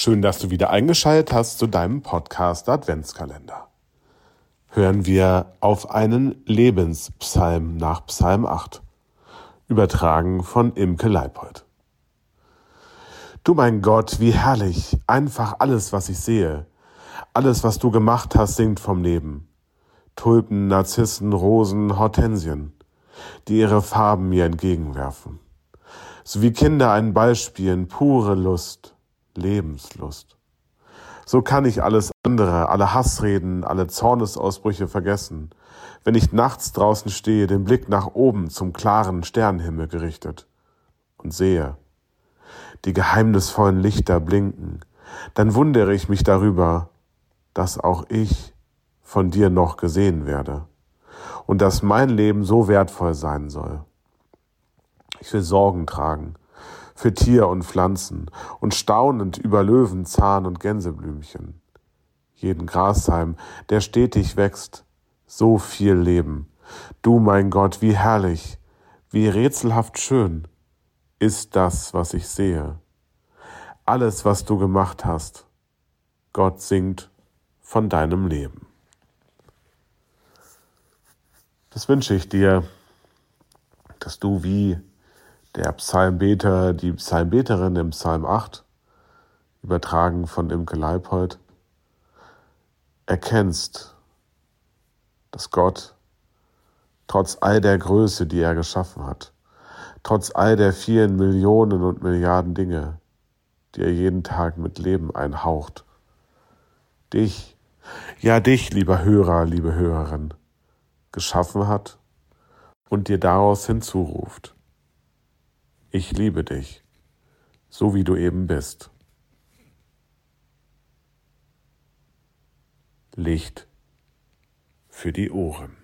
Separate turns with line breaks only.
Schön, dass du wieder eingeschaltet hast zu deinem Podcast Adventskalender. Hören wir auf einen Lebenspsalm nach Psalm 8, übertragen von Imke Leipold. Du mein Gott, wie herrlich, einfach alles, was ich sehe. Alles, was du gemacht hast, singt vom Leben. Tulpen, Narzissen, Rosen, Hortensien, die ihre Farben mir entgegenwerfen. So wie Kinder einen Ball spielen, pure Lust, Lebenslust. So kann ich alles andere, alle Hassreden, alle Zornesausbrüche vergessen, wenn ich nachts draußen stehe, den Blick nach oben zum klaren Sternenhimmel gerichtet und sehe, die geheimnisvollen Lichter blinken, dann wundere ich mich darüber, dass auch ich von dir noch gesehen werde und dass mein Leben so wertvoll sein soll. Ich will Sorgen tragen für Tier und Pflanzen und staunend über Löwen, Zahn und Gänseblümchen. Jeden Grashalm, der stetig wächst, so viel Leben. Du, mein Gott, wie herrlich, wie rätselhaft schön ist das, was ich sehe. Alles, was du gemacht hast, Gott singt von deinem Leben. Das wünsche ich dir, dass du wie der Psalmbeter, die Psalmbeterin im Psalm 8, übertragen von Imke Leipold, erkennst, dass Gott trotz all der Größe, die er geschaffen hat, trotz all der vielen Millionen und Milliarden Dinge, die er jeden Tag mit Leben einhaucht, dich, ja dich, lieber Hörer, liebe Hörerin, geschaffen hat und dir daraus hinzuruft ich liebe dich, so wie du eben bist. Licht für die Ohren.